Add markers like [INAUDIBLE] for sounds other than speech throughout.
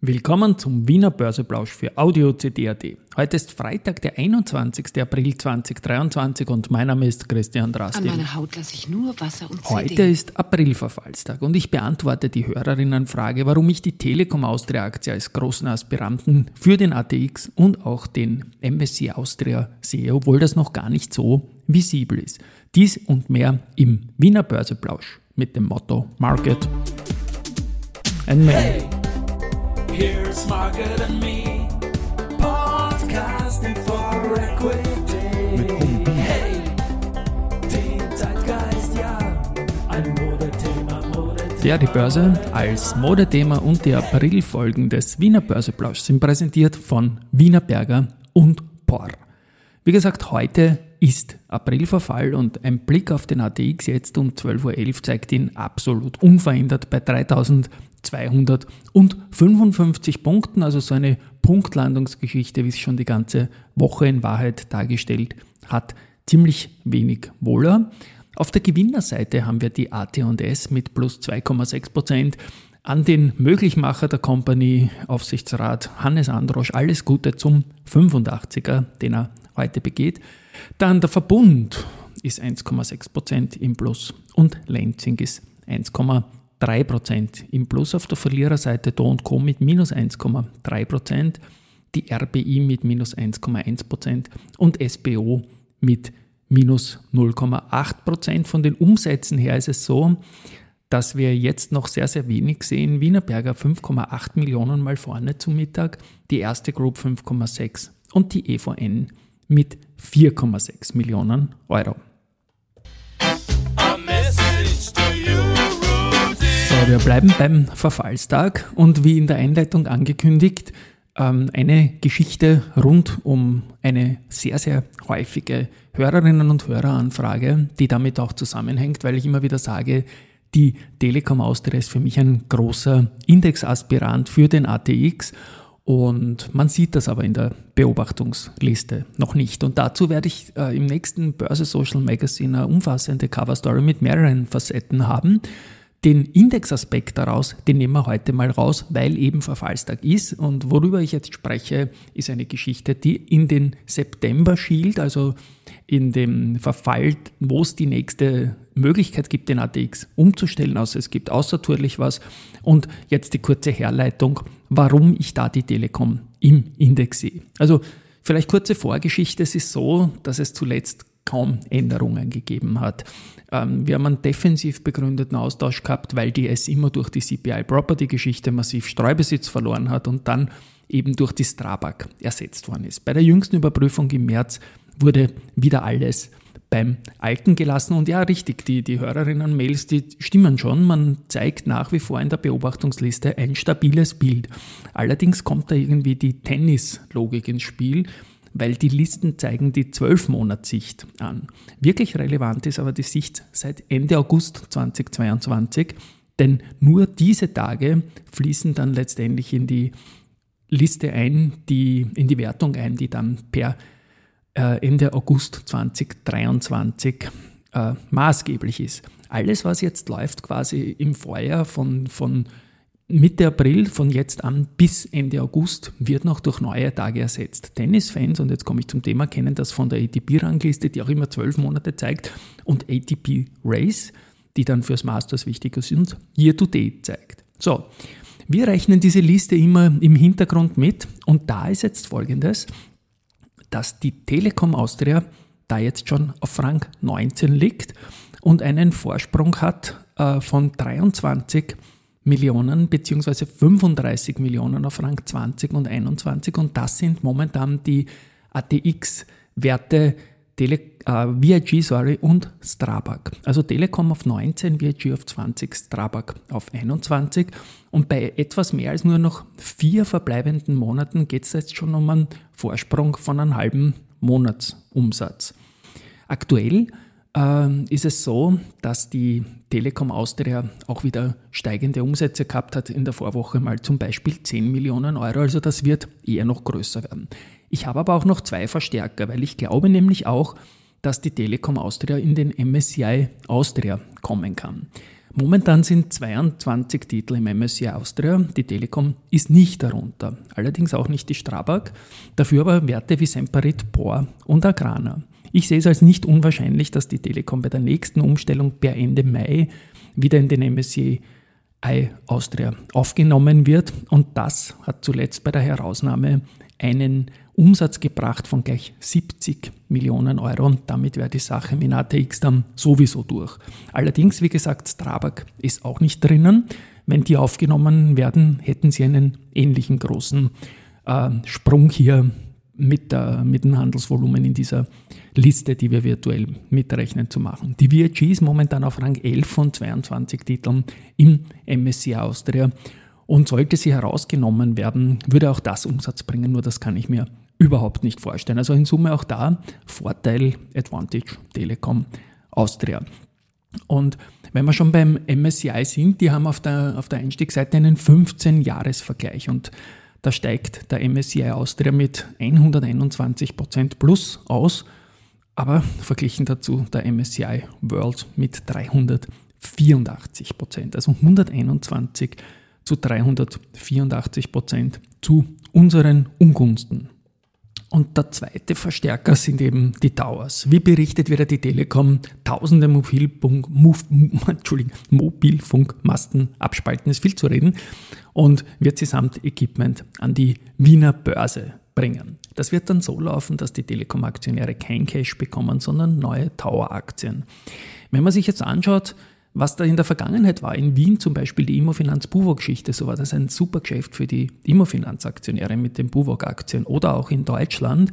Willkommen zum Wiener Börseplausch für Audio CD.at. Heute ist Freitag, der 21. April 2023 und mein Name ist Christian Drasti. An meiner Haut lasse ich nur Wasser und Heute CD. ist Aprilverfallstag und ich beantworte die Hörerinnenfrage, warum ich die Telekom Austria Aktie als großen Aspiranten für den ATX und auch den MSC Austria sehe, obwohl das noch gar nicht so visibel ist. Dies und mehr im Wiener Börseplausch mit dem Motto Market and Me. Hey, here's Margaret and me, podcasting for Equity. Hey, den Zeitgeist, ja, ein Modethema, Modethema. Ja, die Börse als Modethema und die Aprilfolgen des Wiener Börseplausch sind präsentiert von Wiener Berger und POR. Wie gesagt, heute ist Aprilverfall und ein Blick auf den ATX jetzt um 12.11 Uhr zeigt ihn absolut unverändert bei 255 Punkten, also so eine Punktlandungsgeschichte, wie es schon die ganze Woche in Wahrheit dargestellt hat, ziemlich wenig Wohler. Auf der Gewinnerseite haben wir die AT&S mit plus 2,6 Prozent. An den Möglichmacher der Company, Aufsichtsrat Hannes Androsch, alles Gute zum 85er, den er heute begeht. Dann der Verbund ist 1,6 Prozent im Plus und Lenzing ist 1,6 3%. Im Plus auf der Verliererseite Do Co. mit minus 1,3%, die RBI mit minus 1,1% und SBO mit minus 0,8%. Von den Umsätzen her ist es so, dass wir jetzt noch sehr, sehr wenig sehen. Wienerberger 5,8 Millionen mal vorne zum Mittag, die erste Group 5,6 und die EVN mit 4,6 Millionen Euro. Wir bleiben beim Verfallstag und wie in der Einleitung angekündigt, ähm, eine Geschichte rund um eine sehr, sehr häufige Hörerinnen- und Höreranfrage, die damit auch zusammenhängt, weil ich immer wieder sage, die Telekom Austria ist für mich ein großer Indexaspirant für den ATX und man sieht das aber in der Beobachtungsliste noch nicht. Und dazu werde ich äh, im nächsten Börse Social Magazine eine umfassende Coverstory mit mehreren Facetten haben. Den Indexaspekt daraus, den nehmen wir heute mal raus, weil eben Verfallstag ist. Und worüber ich jetzt spreche, ist eine Geschichte, die in den September schielt, also in dem Verfall, wo es die nächste Möglichkeit gibt, den ATX umzustellen, außer es gibt außertourlich was. Und jetzt die kurze Herleitung, warum ich da die Telekom im Index sehe. Also vielleicht kurze Vorgeschichte. Es ist so, dass es zuletzt kaum Änderungen gegeben hat. Ähm, wir haben einen defensiv begründeten Austausch gehabt, weil die S immer durch die CPI-Property-Geschichte massiv Streubesitz verloren hat und dann eben durch die Strabag ersetzt worden ist. Bei der jüngsten Überprüfung im März wurde wieder alles beim Alten gelassen. Und ja, richtig, die, die Hörerinnen-Mails, die stimmen schon. Man zeigt nach wie vor in der Beobachtungsliste ein stabiles Bild. Allerdings kommt da irgendwie die Tennis-Logik ins Spiel, weil die Listen zeigen die 12-Monats-Sicht an. Wirklich relevant ist aber die Sicht seit Ende August 2022, denn nur diese Tage fließen dann letztendlich in die Liste ein, die, in die Wertung ein, die dann per äh, Ende August 2023 äh, maßgeblich ist. Alles, was jetzt läuft, quasi im Vorjahr von, von Mitte April, von jetzt an bis Ende August, wird noch durch neue Tage ersetzt. Tennisfans, und jetzt komme ich zum Thema, kennen das von der ATP-Rangliste, die auch immer zwölf Monate zeigt, und ATP Race, die dann fürs Masters wichtig sind, Year-to-Date zeigt. So, wir rechnen diese Liste immer im Hintergrund mit und da ist jetzt folgendes dass die Telekom Austria da jetzt schon auf Rang 19 liegt und einen Vorsprung hat äh, von 23 Millionen bzw. 35 Millionen auf Rang 20 und 21 und das sind momentan die ATX-Werte Tele äh, VIG sorry, und Strabag. Also Telekom auf 19, VIG auf 20, Strabag auf 21. Und bei etwas mehr als nur noch vier verbleibenden Monaten geht es jetzt schon um einen Vorsprung von einem halben Monatsumsatz. Aktuell äh, ist es so, dass die Telekom Austria auch wieder steigende Umsätze gehabt hat in der Vorwoche mal zum Beispiel 10 Millionen Euro. Also das wird eher noch größer werden. Ich habe aber auch noch zwei Verstärker, weil ich glaube nämlich auch, dass die Telekom Austria in den MSCI Austria kommen kann. Momentan sind 22 Titel im MSCI Austria. Die Telekom ist nicht darunter. Allerdings auch nicht die Strabag. Dafür aber Werte wie Semperit, Por und Agrana. Ich sehe es als nicht unwahrscheinlich, dass die Telekom bei der nächsten Umstellung per Ende Mai wieder in den MSCI Austria aufgenommen wird. Und das hat zuletzt bei der Herausnahme einen Umsatz gebracht von gleich 70 Millionen Euro und damit wäre die Sache mit ATX dann sowieso durch. Allerdings, wie gesagt, Strabag ist auch nicht drinnen. Wenn die aufgenommen werden, hätten sie einen ähnlichen großen äh, Sprung hier mit, der, mit dem Handelsvolumen in dieser Liste, die wir virtuell mitrechnen, zu machen. Die VIG ist momentan auf Rang 11 von 22 Titeln im MSCI Austria und sollte sie herausgenommen werden, würde auch das Umsatz bringen, nur das kann ich mir überhaupt nicht vorstellen. Also in Summe auch da Vorteil Advantage Telekom Austria. Und wenn wir schon beim MSCI sind, die haben auf der, auf der Einstiegsseite einen 15-Jahres-Vergleich und da steigt der MSCI Austria mit 121% plus aus, aber verglichen dazu der MSCI World mit 384%, also 121 zu 384% zu unseren Ungunsten. Und der zweite Verstärker sind eben die Towers. Wie berichtet wieder die Telekom, tausende Mobilfunk, [LAUGHS] Mobilfunkmasten abspalten, ist viel zu reden, und wird samt Equipment an die Wiener Börse bringen. Das wird dann so laufen, dass die Telekom-Aktionäre kein Cash bekommen, sondern neue Tower-Aktien. Wenn man sich jetzt anschaut, was da in der Vergangenheit war, in Wien zum Beispiel die Immofinanz-Buwog-Geschichte, so war das ein super Geschäft für die Immofinanz-Aktionäre mit den Buwog-Aktien oder auch in Deutschland.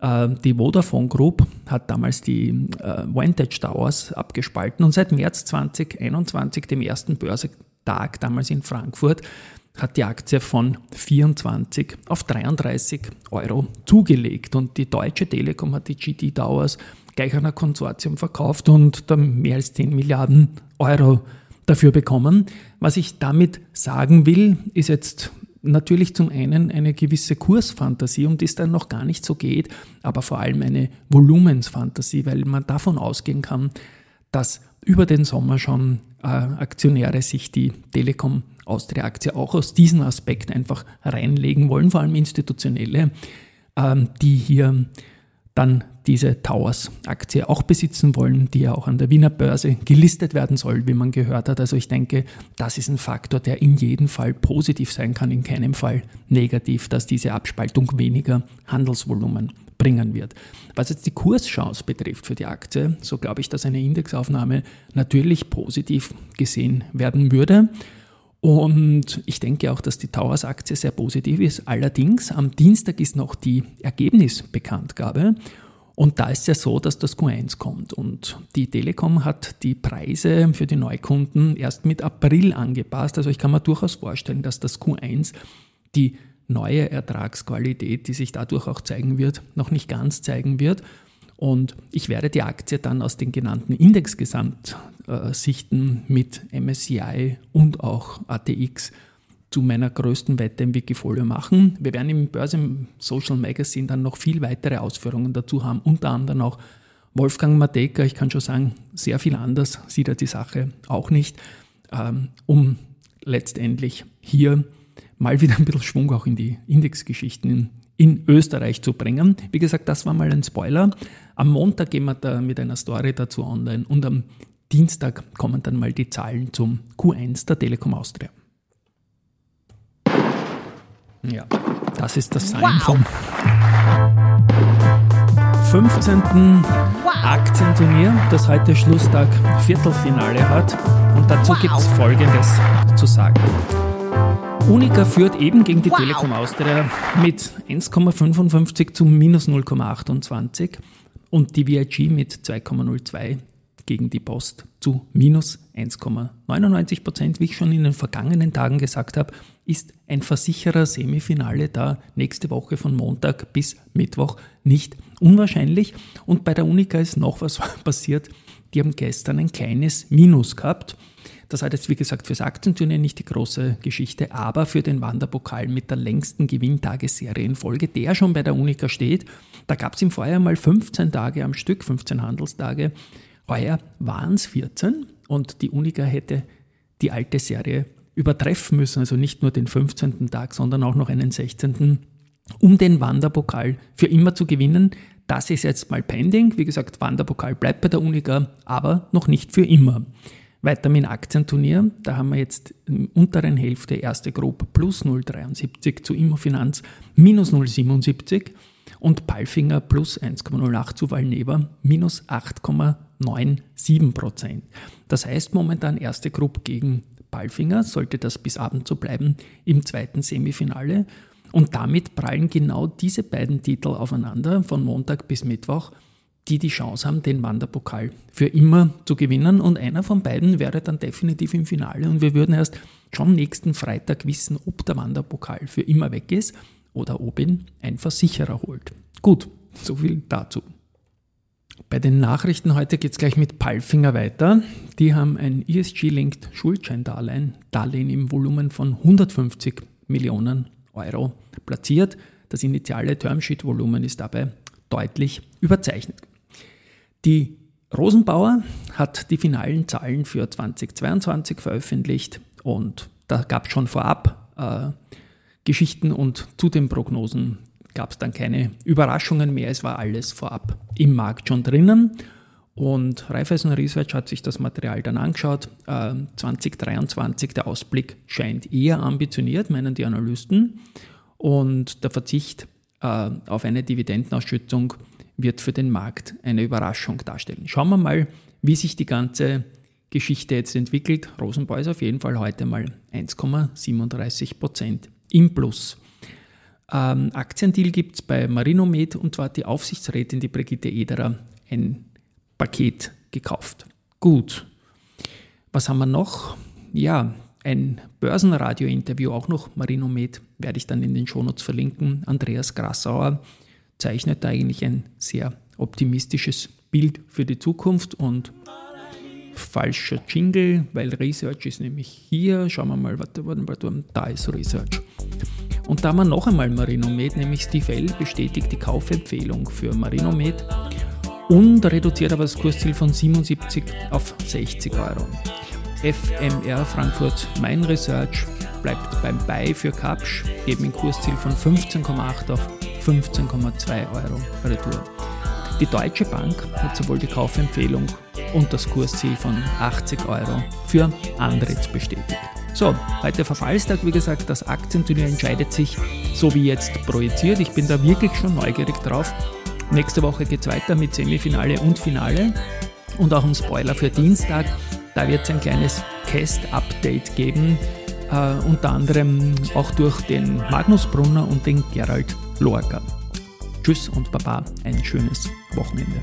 Äh, die Vodafone Group hat damals die äh, Vantage Towers abgespalten und seit März 2021, dem ersten Börsetag damals in Frankfurt, hat die Aktie von 24 auf 33 Euro zugelegt und die Deutsche Telekom hat die GT Towers gleich an ein Konsortium verkauft und dann mehr als 10 Milliarden Euro dafür bekommen. Was ich damit sagen will, ist jetzt natürlich zum einen eine gewisse Kursfantasie, um die es dann noch gar nicht so geht, aber vor allem eine Volumensfantasie, weil man davon ausgehen kann, dass über den Sommer schon äh, Aktionäre sich die Telekom Austria Aktie auch aus diesem Aspekt einfach reinlegen wollen, vor allem institutionelle, äh, die hier dann diese Towers-Aktie auch besitzen wollen, die ja auch an der Wiener Börse gelistet werden soll, wie man gehört hat. Also ich denke, das ist ein Faktor, der in jedem Fall positiv sein kann, in keinem Fall negativ, dass diese Abspaltung weniger Handelsvolumen bringen wird. Was jetzt die Kurschance betrifft für die Aktie, so glaube ich, dass eine Indexaufnahme natürlich positiv gesehen werden würde. Und ich denke auch, dass die Towers-Aktie sehr positiv ist. Allerdings, am Dienstag ist noch die Ergebnisbekanntgabe. Und da ist ja so, dass das Q1 kommt. Und die Telekom hat die Preise für die Neukunden erst mit April angepasst. Also ich kann mir durchaus vorstellen, dass das Q1 die neue Ertragsqualität, die sich dadurch auch zeigen wird, noch nicht ganz zeigen wird. Und ich werde die Aktie dann aus den genannten Indexgesamtsichten mit MSCI und auch ATX zu meiner größten Wette im Wikifolio machen. Wir werden im Börse im Social Magazine dann noch viel weitere Ausführungen dazu haben, unter anderem auch Wolfgang Mateka. Ich kann schon sagen, sehr viel anders sieht er die Sache auch nicht, ähm, um letztendlich hier mal wieder ein bisschen Schwung auch in die Indexgeschichten in Österreich zu bringen. Wie gesagt, das war mal ein Spoiler. Am Montag gehen wir da mit einer Story dazu online und am Dienstag kommen dann mal die Zahlen zum Q1 der Telekom Austria. Ja, das ist das Sein wow. vom 15. Wow. Aktienturnier, das heute Schlusstag Viertelfinale hat. Und dazu wow. gibt es Folgendes zu sagen. Unica führt eben gegen die wow. Telekom Austria mit 1,55 zu minus 0,28 und die VIG mit 2,02 gegen die Post zu minus 1,99 Prozent. Wie ich schon in den vergangenen Tagen gesagt habe, ist ein Versicherer Semifinale da nächste Woche von Montag bis Mittwoch nicht unwahrscheinlich. Und bei der Unica ist noch was [LAUGHS] passiert. Die haben gestern ein kleines Minus gehabt. Das hat jetzt, wie gesagt, fürs Aktienturnier nicht die große Geschichte, aber für den Wanderpokal mit der längsten Gewinntagesserie in Folge, der schon bei der Unica steht. Da gab es im Vorjahr mal 15 Tage am Stück, 15 Handelstage. Heuer waren es 14 und die Unica hätte die alte Serie übertreffen müssen, also nicht nur den 15. Tag, sondern auch noch einen 16., um den Wanderpokal für immer zu gewinnen. Das ist jetzt mal pending. Wie gesagt, Wanderpokal bleibt bei der Unica, aber noch nicht für immer. Weiter mit dem Aktienturnier, da haben wir jetzt im unteren Hälfte erste Gruppe plus 0,73 zu Immofinanz minus 0,77 und Palfinger plus 1,08 zu Valneva minus 8,97 Prozent. Das heißt momentan erste Gruppe gegen Palfinger, sollte das bis Abend so bleiben, im zweiten Semifinale. Und damit prallen genau diese beiden Titel aufeinander von Montag bis Mittwoch die die Chance haben, den Wanderpokal für immer zu gewinnen. Und einer von beiden wäre dann definitiv im Finale. Und wir würden erst schon nächsten Freitag wissen, ob der Wanderpokal für immer weg ist oder ob ihn ein Versicherer holt. Gut, so viel dazu. Bei den Nachrichten heute geht es gleich mit Palfinger weiter. Die haben ein ESG-linked Schuldscheindarlehen, Darlehen im Volumen von 150 Millionen Euro platziert. Das initiale Termsheet-Volumen ist dabei deutlich überzeichnet. Die Rosenbauer hat die finalen Zahlen für 2022 veröffentlicht und da gab es schon vorab äh, Geschichten und zu den Prognosen gab es dann keine Überraschungen mehr. Es war alles vorab im Markt schon drinnen. Und Raiffeisen Research hat sich das Material dann angeschaut. Äh, 2023, der Ausblick scheint eher ambitioniert, meinen die Analysten. Und der Verzicht äh, auf eine Dividendenausschüttung wird für den Markt eine Überraschung darstellen. Schauen wir mal, wie sich die ganze Geschichte jetzt entwickelt. Rosenbau ist auf jeden Fall heute mal 1,37 Prozent im Plus. Ähm, Aktiendeal gibt es bei Marinomed und zwar hat die Aufsichtsrätin, die Brigitte Ederer, ein Paket gekauft. Gut. Was haben wir noch? Ja, ein Börsenradio-Interview auch noch, Marinomed, werde ich dann in den Shownotes verlinken. Andreas Grassauer zeichnet eigentlich ein sehr optimistisches Bild für die Zukunft und falscher Jingle, weil Research ist nämlich hier. Schauen wir mal, warte, warte, warte, da ist Research. Und da haben wir noch einmal Marinomed, nämlich Steve L. bestätigt die Kaufempfehlung für Marinomed und reduziert aber das Kursziel von 77 auf 60 Euro. FMR Frankfurt Main Research bleibt beim Buy für Kapsch, eben ein Kursziel von 15,8 auf 15,2 Euro Retour. Die Deutsche Bank hat sowohl die Kaufempfehlung und das Kursziel von 80 Euro für Andritz bestätigt. So, heute Verfallstag, wie gesagt, das Aktienturnier entscheidet sich so wie jetzt projiziert. Ich bin da wirklich schon neugierig drauf. Nächste Woche geht es weiter mit Semifinale und Finale und auch ein Spoiler für Dienstag. Da wird es ein kleines Cast-Update geben, äh, unter anderem auch durch den Magnus Brunner und den Gerald Lorca. Tschüss und Baba, ein schönes Wochenende.